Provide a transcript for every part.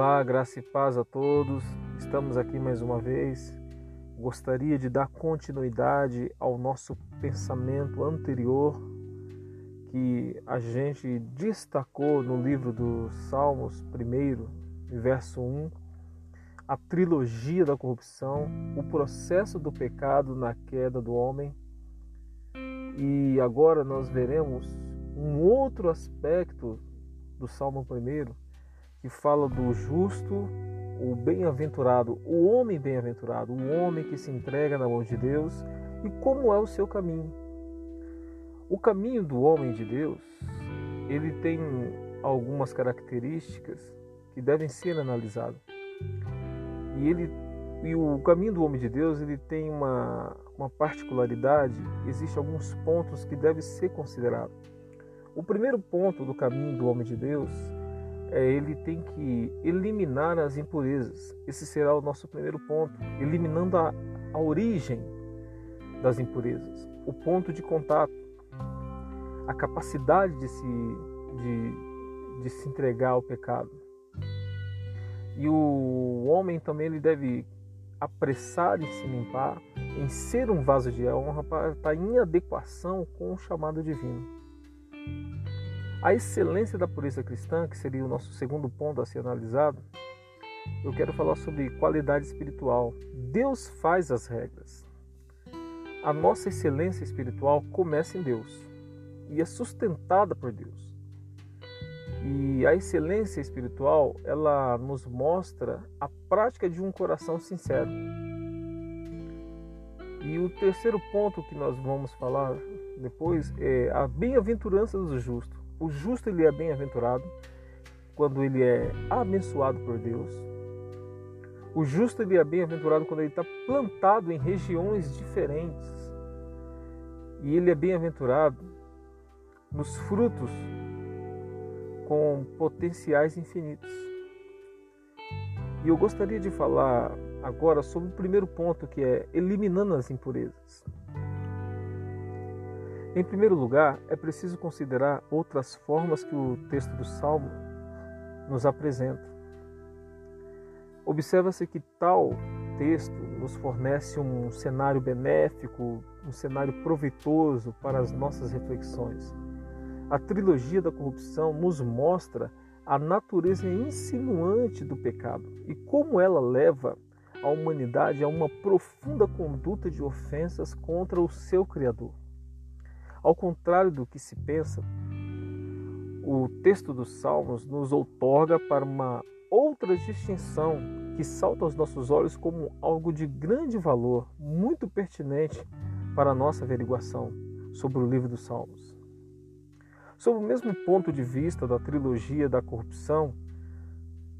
Olá, graça e paz a todos. Estamos aqui mais uma vez. Gostaria de dar continuidade ao nosso pensamento anterior que a gente destacou no livro dos Salmos, primeiro, verso 1, a trilogia da corrupção, o processo do pecado na queda do homem. E agora nós veremos um outro aspecto do Salmo primeiro que fala do justo, o bem-aventurado, o homem bem-aventurado, o homem que se entrega na mão de Deus e como é o seu caminho. O caminho do homem de Deus, ele tem algumas características que devem ser analisadas. E ele e o caminho do homem de Deus, ele tem uma, uma particularidade, existem alguns pontos que devem ser considerados. O primeiro ponto do caminho do homem de Deus ele tem que eliminar as impurezas. Esse será o nosso primeiro ponto, eliminando a, a origem das impurezas, o ponto de contato, a capacidade de se, de, de se entregar ao pecado. E o homem também ele deve apressar em se limpar, em ser um vaso de honra para estar em adequação com o chamado divino. A excelência da pureza cristã, que seria o nosso segundo ponto a ser analisado, eu quero falar sobre qualidade espiritual. Deus faz as regras. A nossa excelência espiritual começa em Deus e é sustentada por Deus. E a excelência espiritual, ela nos mostra a prática de um coração sincero. E o terceiro ponto que nós vamos falar depois é a bem-aventurança do justo. O justo ele é bem-aventurado quando ele é abençoado por Deus. O justo ele é bem-aventurado quando ele está plantado em regiões diferentes. E ele é bem-aventurado nos frutos com potenciais infinitos. E eu gostaria de falar agora sobre o primeiro ponto que é eliminando as impurezas. Em primeiro lugar, é preciso considerar outras formas que o texto do Salmo nos apresenta. Observa-se que tal texto nos fornece um cenário benéfico, um cenário proveitoso para as nossas reflexões. A trilogia da corrupção nos mostra a natureza insinuante do pecado e como ela leva a humanidade a uma profunda conduta de ofensas contra o seu Criador. Ao contrário do que se pensa, o texto dos Salmos nos outorga para uma outra distinção que salta aos nossos olhos como algo de grande valor, muito pertinente para a nossa averiguação sobre o livro dos Salmos. Sob o mesmo ponto de vista da trilogia da corrupção,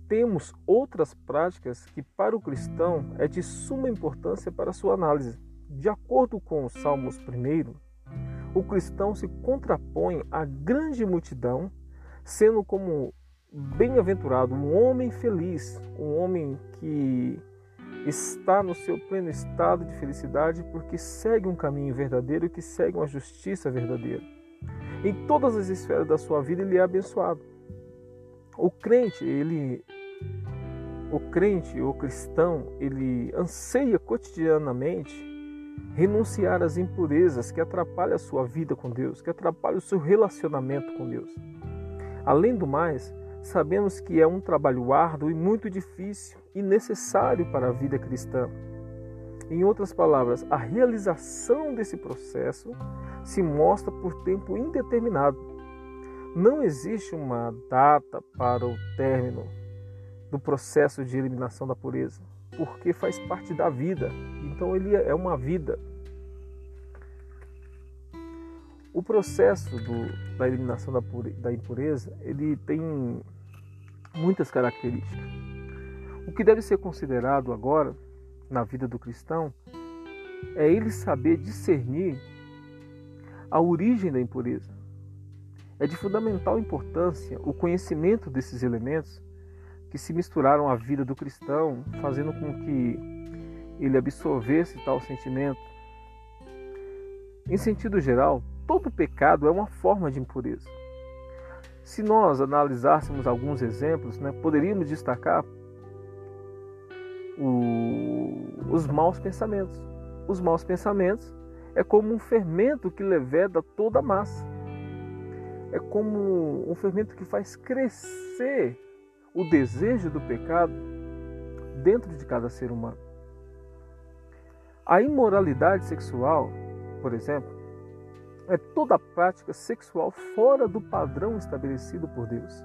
temos outras práticas que para o cristão é de suma importância para sua análise. De acordo com os Salmos 1, o cristão se contrapõe à grande multidão, sendo como bem-aventurado um homem feliz, um homem que está no seu pleno estado de felicidade porque segue um caminho verdadeiro que segue uma justiça verdadeira. Em todas as esferas da sua vida ele é abençoado. O crente, ele o crente, o cristão, ele anseia cotidianamente renunciar às impurezas que atrapalham a sua vida com Deus, que atrapalham o seu relacionamento com Deus. Além do mais, sabemos que é um trabalho árduo e muito difícil e necessário para a vida cristã. Em outras palavras, a realização desse processo se mostra por tempo indeterminado. Não existe uma data para o término do processo de eliminação da pureza porque faz parte da vida. Então ele é uma vida. O processo do, da eliminação da, da impureza ele tem muitas características. O que deve ser considerado agora na vida do cristão é ele saber discernir a origem da impureza. É de fundamental importância o conhecimento desses elementos que se misturaram à vida do cristão, fazendo com que ele absorvesse tal sentimento. Em sentido geral, todo pecado é uma forma de impureza. Se nós analisássemos alguns exemplos, né, poderíamos destacar o, os maus pensamentos. Os maus pensamentos é como um fermento que leveda toda a massa. É como um fermento que faz crescer o desejo do pecado dentro de cada ser humano. A imoralidade sexual, por exemplo, é toda prática sexual fora do padrão estabelecido por Deus.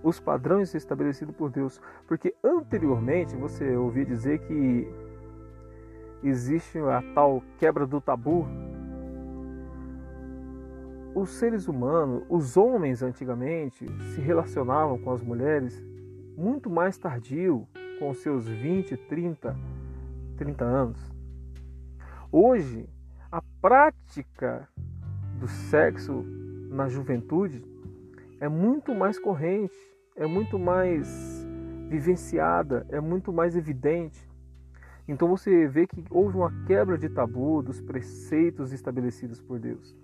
Os padrões estabelecidos por Deus. Porque anteriormente você ouvia dizer que existe a tal quebra do tabu. Os seres humanos, os homens antigamente, se relacionavam com as mulheres muito mais tardio, com seus 20, 30, 30 anos. Hoje, a prática do sexo na juventude é muito mais corrente, é muito mais vivenciada, é muito mais evidente. Então você vê que houve uma quebra de tabu dos preceitos estabelecidos por Deus.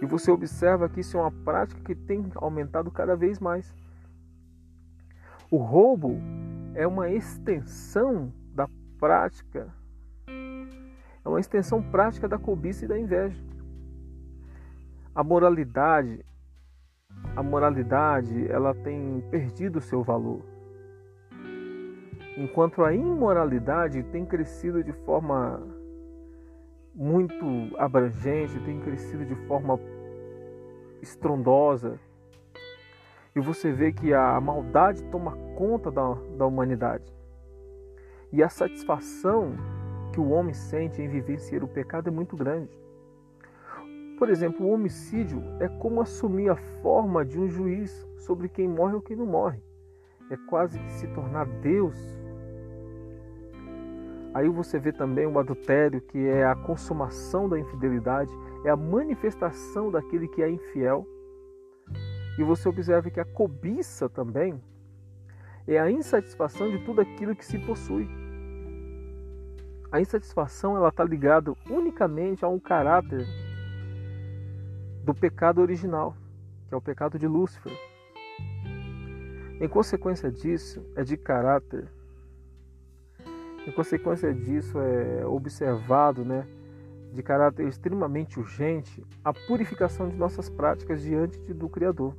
E você observa que isso é uma prática que tem aumentado cada vez mais. O roubo é uma extensão da prática, é uma extensão prática da cobiça e da inveja. A moralidade, a moralidade, ela tem perdido seu valor. Enquanto a imoralidade tem crescido de forma muito abrangente, tem crescido de forma estrondosa. E você vê que a maldade toma conta da, da humanidade. E a satisfação que o homem sente em vivenciar o pecado é muito grande. Por exemplo, o homicídio é como assumir a forma de um juiz sobre quem morre ou quem não morre. É quase que se tornar Deus. Aí você vê também o adultério, que é a consumação da infidelidade, é a manifestação daquele que é infiel. E você observa que a cobiça também é a insatisfação de tudo aquilo que se possui. A insatisfação ela está ligada unicamente a um caráter do pecado original, que é o pecado de Lúcifer. Em consequência disso, é de caráter. Em consequência disso, é observado, né, de caráter extremamente urgente, a purificação de nossas práticas diante do Criador.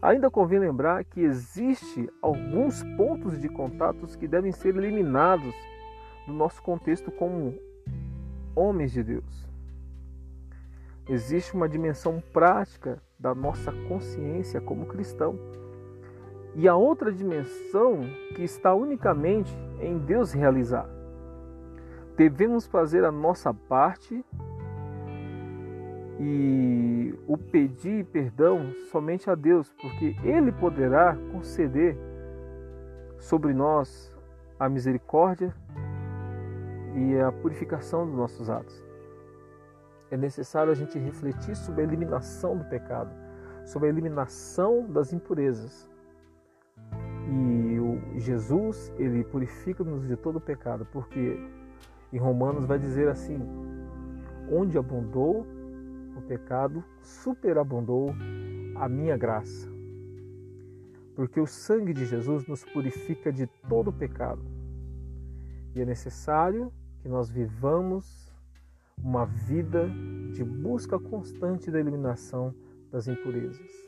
Ainda convém lembrar que existe alguns pontos de contatos que devem ser eliminados do nosso contexto como homens de Deus. Existe uma dimensão prática da nossa consciência como cristão. E a outra dimensão que está unicamente em Deus realizar. Devemos fazer a nossa parte e o pedir perdão somente a Deus, porque Ele poderá conceder sobre nós a misericórdia e a purificação dos nossos atos. É necessário a gente refletir sobre a eliminação do pecado, sobre a eliminação das impurezas. E o Jesus, ele purifica-nos de todo pecado, porque em Romanos vai dizer assim: onde abundou o pecado, superabundou a minha graça. Porque o sangue de Jesus nos purifica de todo pecado. E é necessário que nós vivamos uma vida de busca constante da eliminação das impurezas.